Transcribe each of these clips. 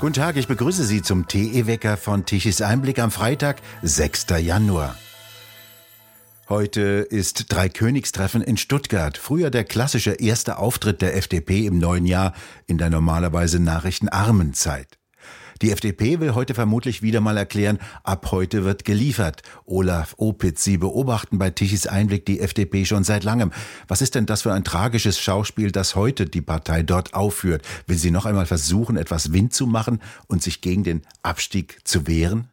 Guten Tag, ich begrüße Sie zum TE-Wecker von Tichys Einblick am Freitag, 6. Januar. Heute ist Dreikönigstreffen in Stuttgart. Früher der klassische erste Auftritt der FDP im neuen Jahr in der normalerweise nachrichtenarmen Zeit. Die FDP will heute vermutlich wieder mal erklären, ab heute wird geliefert. Olaf Opitz, Sie beobachten bei Tichys Einblick die FDP schon seit langem. Was ist denn das für ein tragisches Schauspiel, das heute die Partei dort aufführt? Will sie noch einmal versuchen, etwas Wind zu machen und sich gegen den Abstieg zu wehren?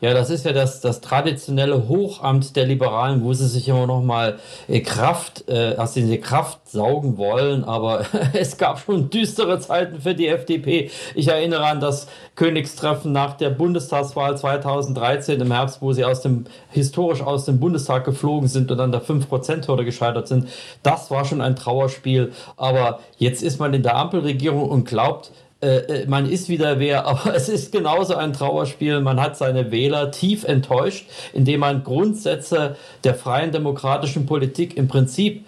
Ja, das ist ja das, das traditionelle Hochamt der Liberalen, wo sie sich immer noch mal äh, Kraft, äh, aus diese Kraft saugen wollen. Aber es gab schon düstere Zeiten für die FDP. Ich erinnere an das Königstreffen nach der Bundestagswahl 2013 im Herbst, wo sie aus dem, historisch aus dem Bundestag geflogen sind und an der 5%-Hürde gescheitert sind. Das war schon ein Trauerspiel. Aber jetzt ist man in der Ampelregierung und glaubt, äh, äh, man ist wieder wer, aber es ist genauso ein Trauerspiel. Man hat seine Wähler tief enttäuscht, indem man Grundsätze der freien demokratischen Politik im Prinzip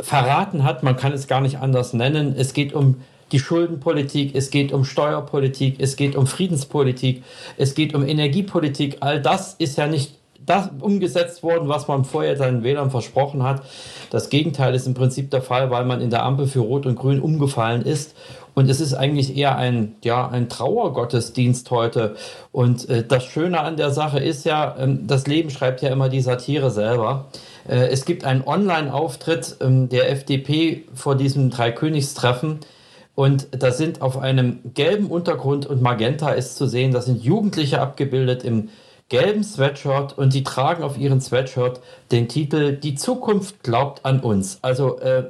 verraten hat. Man kann es gar nicht anders nennen. Es geht um die Schuldenpolitik, es geht um Steuerpolitik, es geht um Friedenspolitik, es geht um Energiepolitik. All das ist ja nicht das umgesetzt worden, was man vorher seinen Wählern versprochen hat. Das Gegenteil ist im Prinzip der Fall, weil man in der Ampel für Rot und Grün umgefallen ist. Und es ist eigentlich eher ein, ja, ein Trauergottesdienst heute. Und äh, das Schöne an der Sache ist ja, ähm, das Leben schreibt ja immer die Satire selber. Äh, es gibt einen Online-Auftritt ähm, der FDP vor diesem Dreikönigstreffen. Und da sind auf einem gelben Untergrund und Magenta ist zu sehen, da sind Jugendliche abgebildet im gelben Sweatshirt und die tragen auf ihren Sweatshirt den Titel Die Zukunft glaubt an uns. Also äh,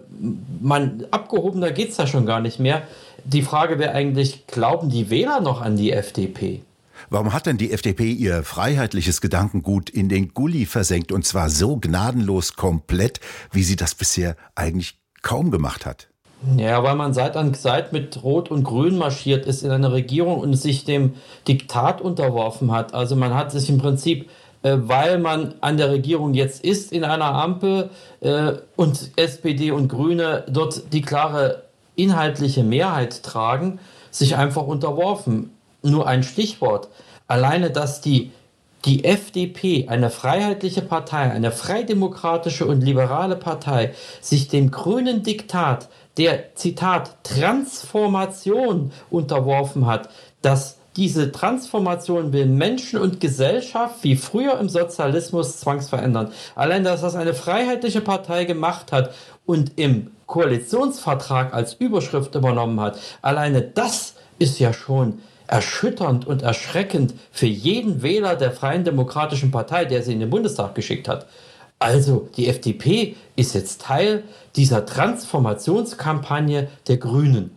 man abgehobener geht es da schon gar nicht mehr. Die Frage wäre eigentlich, glauben die Wähler noch an die FDP? Warum hat denn die FDP ihr freiheitliches Gedankengut in den Gully versenkt und zwar so gnadenlos komplett, wie sie das bisher eigentlich kaum gemacht hat? Ja, weil man Seit an Seit mit Rot und Grün marschiert ist in einer Regierung und sich dem Diktat unterworfen hat. Also man hat sich im Prinzip, äh, weil man an der Regierung jetzt ist in einer Ampel äh, und SPD und Grüne dort die klare inhaltliche Mehrheit tragen, sich einfach unterworfen. Nur ein Stichwort. Alleine, dass die die FDP, eine freiheitliche Partei, eine freidemokratische und liberale Partei, sich dem grünen Diktat der, Zitat, Transformation unterworfen hat, dass diese Transformation will Menschen und Gesellschaft wie früher im Sozialismus zwangsverändern. Allein, dass das eine freiheitliche Partei gemacht hat und im Koalitionsvertrag als Überschrift übernommen hat, alleine das ist ja schon erschütternd und erschreckend für jeden Wähler der Freien Demokratischen Partei, der sie in den Bundestag geschickt hat. Also die FDP ist jetzt Teil dieser Transformationskampagne der Grünen.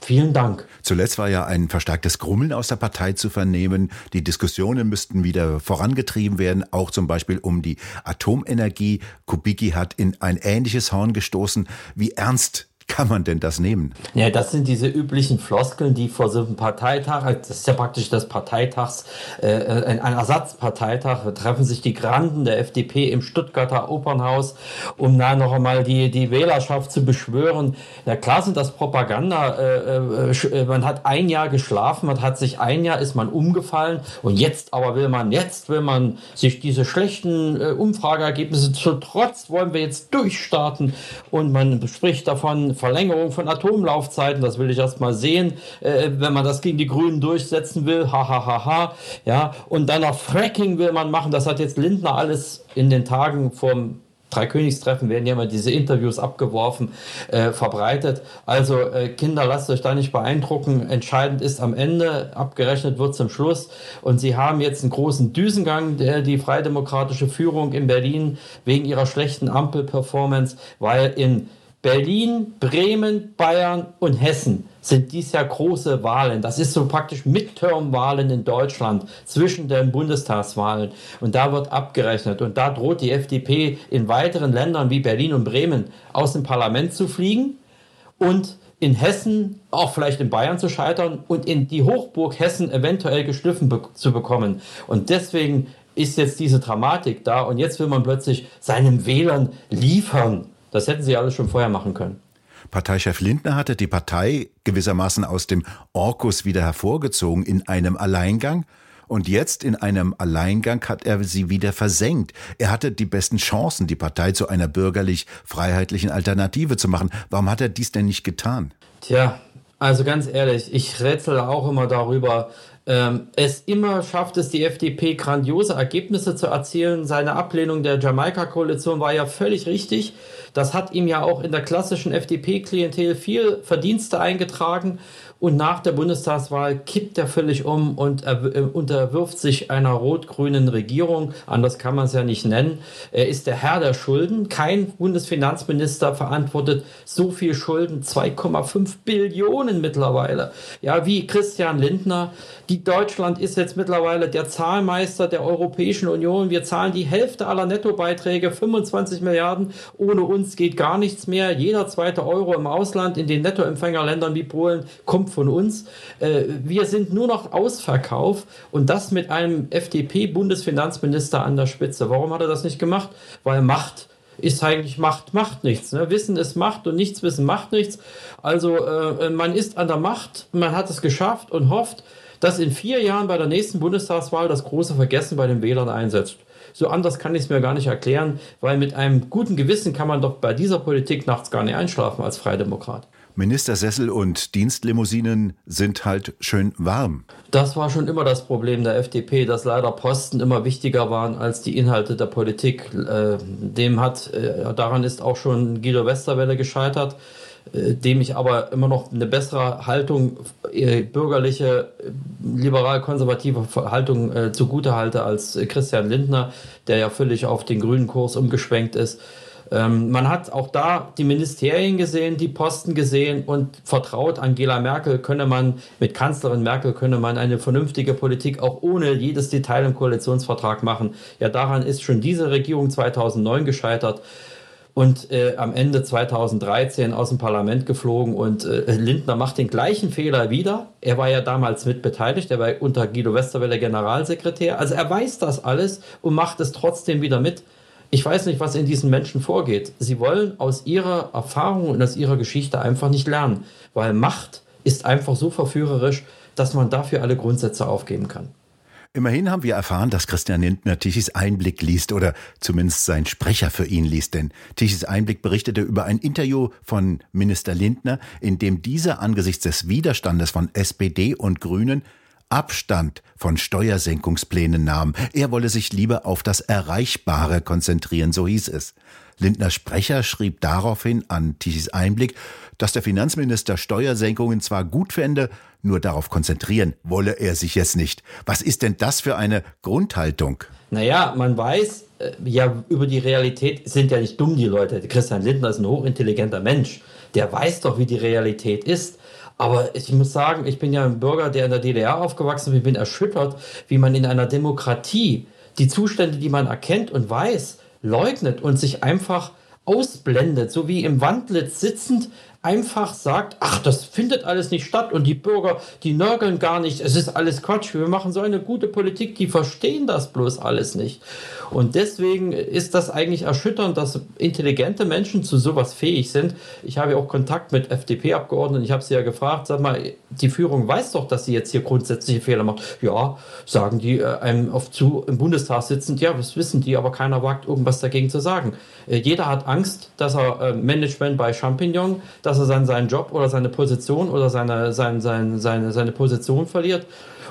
Vielen Dank. Zuletzt war ja ein verstärktes Grummeln aus der Partei zu vernehmen. Die Diskussionen müssten wieder vorangetrieben werden, auch zum Beispiel um die Atomenergie. Kubicki hat in ein ähnliches Horn gestoßen. Wie ernst kann man denn das nehmen? Ja, das sind diese üblichen Floskeln, die vor so einem Parteitag, das ist ja praktisch das Parteitags, äh, ein Ersatzparteitag, treffen sich die Granden der FDP im Stuttgarter Opernhaus, um da noch einmal die, die Wählerschaft zu beschwören. Ja, klar sind das Propaganda. Äh, äh, äh, man hat ein Jahr geschlafen, man hat sich ein Jahr, ist man umgefallen und jetzt aber will man, jetzt will man sich diese schlechten äh, Umfrageergebnisse zu trotz wollen wir jetzt durchstarten und man spricht davon, Verlängerung von Atomlaufzeiten, das will ich erst mal sehen, äh, wenn man das gegen die Grünen durchsetzen will, ha, ha, ha, ha, ja, und dann noch Fracking will man machen, das hat jetzt Lindner alles in den Tagen vom Dreikönigstreffen werden ja immer diese Interviews abgeworfen, äh, verbreitet. Also äh, Kinder, lasst euch da nicht beeindrucken. Entscheidend ist am Ende, abgerechnet wird zum Schluss. Und sie haben jetzt einen großen Düsengang, der die freidemokratische Führung in Berlin wegen ihrer schlechten Ampel-Performance, weil in Berlin, Bremen, Bayern und Hessen sind dies Jahr große Wahlen. Das ist so praktisch Midterm-Wahlen in Deutschland zwischen den Bundestagswahlen. Und da wird abgerechnet. Und da droht die FDP in weiteren Ländern wie Berlin und Bremen aus dem Parlament zu fliegen und in Hessen, auch vielleicht in Bayern zu scheitern und in die Hochburg Hessen eventuell geschliffen be zu bekommen. Und deswegen ist jetzt diese Dramatik da und jetzt will man plötzlich seinen Wählern liefern. Das hätten sie alles schon vorher machen können. Parteichef Lindner hatte die Partei gewissermaßen aus dem Orkus wieder hervorgezogen in einem Alleingang. Und jetzt in einem Alleingang hat er sie wieder versenkt. Er hatte die besten Chancen, die Partei zu einer bürgerlich-freiheitlichen Alternative zu machen. Warum hat er dies denn nicht getan? Tja, also ganz ehrlich, ich rätsel auch immer darüber, ähm, es immer schafft es die FDP, grandiose Ergebnisse zu erzielen. Seine Ablehnung der Jamaika-Koalition war ja völlig richtig. Das hat ihm ja auch in der klassischen FDP-Klientel viel Verdienste eingetragen. Und nach der Bundestagswahl kippt er völlig um und äh, unterwirft sich einer rot-grünen Regierung. Anders kann man es ja nicht nennen. Er ist der Herr der Schulden. Kein Bundesfinanzminister verantwortet so viel Schulden. 2,5 Billionen mittlerweile. Ja, wie Christian Lindner. Die Deutschland ist jetzt mittlerweile der Zahlmeister der Europäischen Union. Wir zahlen die Hälfte aller Nettobeiträge, 25 Milliarden. Ohne uns geht gar nichts mehr. Jeder zweite Euro im Ausland in den Nettoempfängerländern wie Polen kommt von uns. Äh, wir sind nur noch Ausverkauf und das mit einem FDP-Bundesfinanzminister an der Spitze. Warum hat er das nicht gemacht? Weil Macht ist eigentlich Macht, macht nichts. Ne? Wissen ist Macht und nichts wissen macht nichts. Also äh, man ist an der Macht, man hat es geschafft und hofft, dass in vier Jahren bei der nächsten Bundestagswahl das große Vergessen bei den Wählern einsetzt. So anders kann ich es mir gar nicht erklären, weil mit einem guten Gewissen kann man doch bei dieser Politik nachts gar nicht einschlafen als Freidemokrat. Ministersessel und Dienstlimousinen sind halt schön warm. Das war schon immer das Problem der FDP, dass leider Posten immer wichtiger waren als die Inhalte der Politik. Äh, dem hat, äh, daran ist auch schon Guido Westerwelle gescheitert, äh, dem ich aber immer noch eine bessere Haltung, bürgerliche, liberal-konservative Haltung zugute halte als Christian Lindner, der ja völlig auf den grünen Kurs umgeschwenkt ist. Ähm, man hat auch da die Ministerien gesehen, die Posten gesehen und vertraut Angela Merkel könne man, mit Kanzlerin Merkel könne man eine vernünftige Politik auch ohne jedes Detail im Koalitionsvertrag machen. Ja, daran ist schon diese Regierung 2009 gescheitert und äh, am Ende 2013 aus dem Parlament geflogen und äh, Lindner macht den gleichen Fehler wieder. Er war ja damals mit beteiligt, er war unter Guido Westerwelle Generalsekretär. Also er weiß das alles und macht es trotzdem wieder mit. Ich weiß nicht, was in diesen Menschen vorgeht. Sie wollen aus ihrer Erfahrung und aus ihrer Geschichte einfach nicht lernen, weil Macht ist einfach so verführerisch, dass man dafür alle Grundsätze aufgeben kann. Immerhin haben wir erfahren, dass Christian Lindner Tichys Einblick liest oder zumindest sein Sprecher für ihn liest. Denn Tichys Einblick berichtete über ein Interview von Minister Lindner, in dem dieser angesichts des Widerstandes von SPD und Grünen Abstand von Steuersenkungsplänen nahm. Er wolle sich lieber auf das Erreichbare konzentrieren, so hieß es. Lindners Sprecher schrieb daraufhin an Tichys Einblick, dass der Finanzminister Steuersenkungen zwar gut fände, nur darauf konzentrieren wolle er sich jetzt nicht. Was ist denn das für eine Grundhaltung? Naja, man weiß äh, ja über die Realität, sind ja nicht dumm die Leute. Christian Lindner ist ein hochintelligenter Mensch. Der weiß doch, wie die Realität ist. Aber ich muss sagen, ich bin ja ein Bürger, der in der DDR aufgewachsen ist. Ich bin erschüttert, wie man in einer Demokratie die Zustände, die man erkennt und weiß, leugnet und sich einfach ausblendet, so wie im Wandlitz sitzend einfach sagt, ach, das findet alles nicht statt und die Bürger, die nörgeln gar nicht, es ist alles Quatsch, wir machen so eine gute Politik, die verstehen das bloß alles nicht. Und deswegen ist das eigentlich erschütternd, dass intelligente Menschen zu sowas fähig sind. Ich habe ja auch Kontakt mit FDP-Abgeordneten, ich habe sie ja gefragt, sag mal, die Führung weiß doch, dass sie jetzt hier grundsätzliche Fehler macht. Ja, sagen die äh, einem auf zu im Bundestag sitzend, ja, das wissen die, aber keiner wagt irgendwas dagegen zu sagen. Äh, jeder hat Angst, dass er äh, Management bei Champignon, dass dass er dann seinen Job oder seine Position oder seine, seine, seine, seine, seine Position verliert.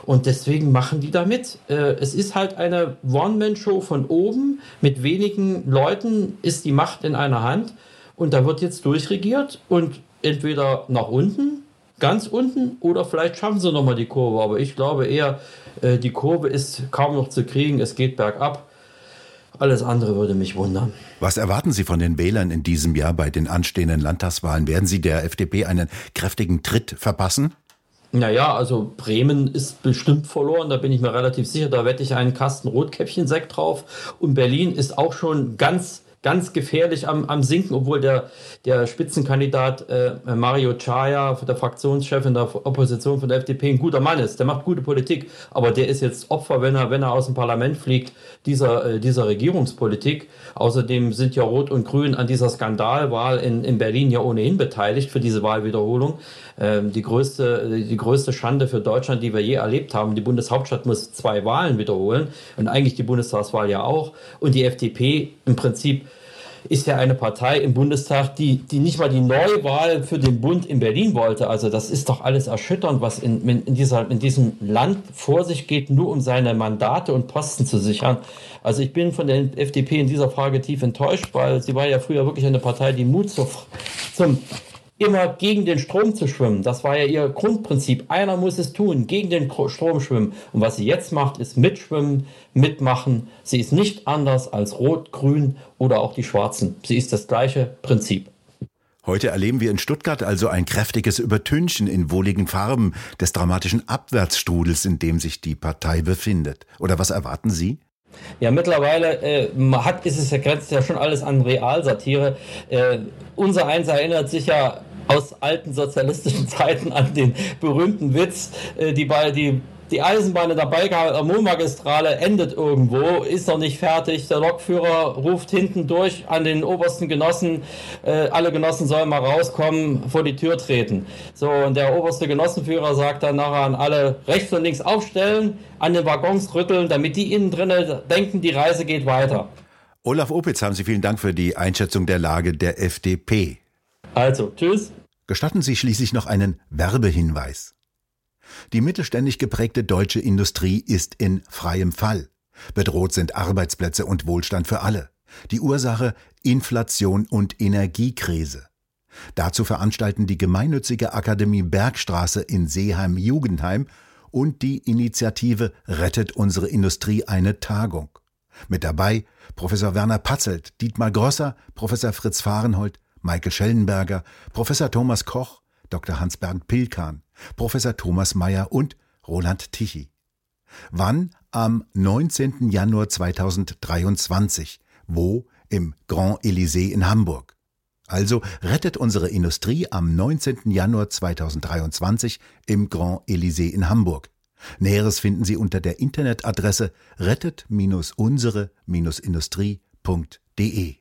Und deswegen machen die da mit. Äh, es ist halt eine One-Man-Show von oben. Mit wenigen Leuten ist die Macht in einer Hand. Und da wird jetzt durchregiert und entweder nach unten, ganz unten, oder vielleicht schaffen sie nochmal die Kurve. Aber ich glaube eher, äh, die Kurve ist kaum noch zu kriegen. Es geht bergab. Alles andere würde mich wundern. Was erwarten Sie von den Wählern in diesem Jahr bei den anstehenden Landtagswahlen? Werden Sie der FDP einen kräftigen Tritt verpassen? Naja, also Bremen ist bestimmt verloren, da bin ich mir relativ sicher. Da wette ich einen Kasten Rotkäppchen-Sekt drauf. Und Berlin ist auch schon ganz ganz gefährlich am, am Sinken, obwohl der, der Spitzenkandidat äh, Mario Chaya, der Fraktionschef in der Opposition von der FDP, ein guter Mann ist. Der macht gute Politik, aber der ist jetzt Opfer, wenn er, wenn er aus dem Parlament fliegt, dieser, äh, dieser Regierungspolitik. Außerdem sind ja Rot und Grün an dieser Skandalwahl in, in Berlin ja ohnehin beteiligt für diese Wahlwiederholung. Ähm, die, größte, die größte Schande für Deutschland, die wir je erlebt haben. Die Bundeshauptstadt muss zwei Wahlen wiederholen und eigentlich die Bundestagswahl ja auch. Und die FDP im Prinzip ist ja eine Partei im Bundestag, die, die nicht mal die Neuwahl für den Bund in Berlin wollte. Also das ist doch alles erschütternd, was in, in, dieser, in diesem Land vor sich geht, nur um seine Mandate und Posten zu sichern. Also ich bin von der FDP in dieser Frage tief enttäuscht, weil sie war ja früher wirklich eine Partei, die Mut zur, zum immer gegen den Strom zu schwimmen. Das war ja ihr Grundprinzip. Einer muss es tun, gegen den Strom schwimmen. Und was sie jetzt macht, ist mitschwimmen, mitmachen. Sie ist nicht anders als Rot, Grün oder auch die Schwarzen. Sie ist das gleiche Prinzip. Heute erleben wir in Stuttgart also ein kräftiges Übertünchen in wohligen Farben des dramatischen Abwärtsstrudels, in dem sich die Partei befindet. Oder was erwarten Sie? Ja, mittlerweile äh, hat, ist es ja, grenzt ja schon alles an Realsatire. Äh, unser Eins erinnert sich ja aus alten sozialistischen Zeiten an den berühmten Witz, äh, die, bei, die, die Eisenbahn in der Balkan Mondmagistrale endet irgendwo, ist noch nicht fertig. Der Lokführer ruft hinten durch an den obersten Genossen, äh, alle Genossen sollen mal rauskommen, vor die Tür treten. So, und der oberste Genossenführer sagt dann nachher an alle rechts und links aufstellen, an den Waggons rütteln, damit die innen drinnen denken, die Reise geht weiter. Olaf Opitz, haben Sie vielen Dank für die Einschätzung der Lage der FDP. Also, tschüss. Gestatten Sie schließlich noch einen Werbehinweis. Die mittelständig geprägte deutsche Industrie ist in freiem Fall. Bedroht sind Arbeitsplätze und Wohlstand für alle. Die Ursache Inflation und Energiekrise. Dazu veranstalten die gemeinnützige Akademie Bergstraße in Seeheim-Jugendheim und die Initiative Rettet unsere Industrie eine Tagung. Mit dabei Professor Werner Patzelt, Dietmar Grosser, Professor Fritz Fahrenhold, Michael Schellenberger, Professor Thomas Koch, Dr. Hans-Bernd Pilkan, Professor Thomas Mayer und Roland Tichy. Wann? Am 19. Januar 2023. Wo? Im Grand Elysée in Hamburg. Also rettet unsere Industrie am 19. Januar 2023 im Grand Elysée in Hamburg. Näheres finden Sie unter der Internetadresse rettet-unsere-industrie.de.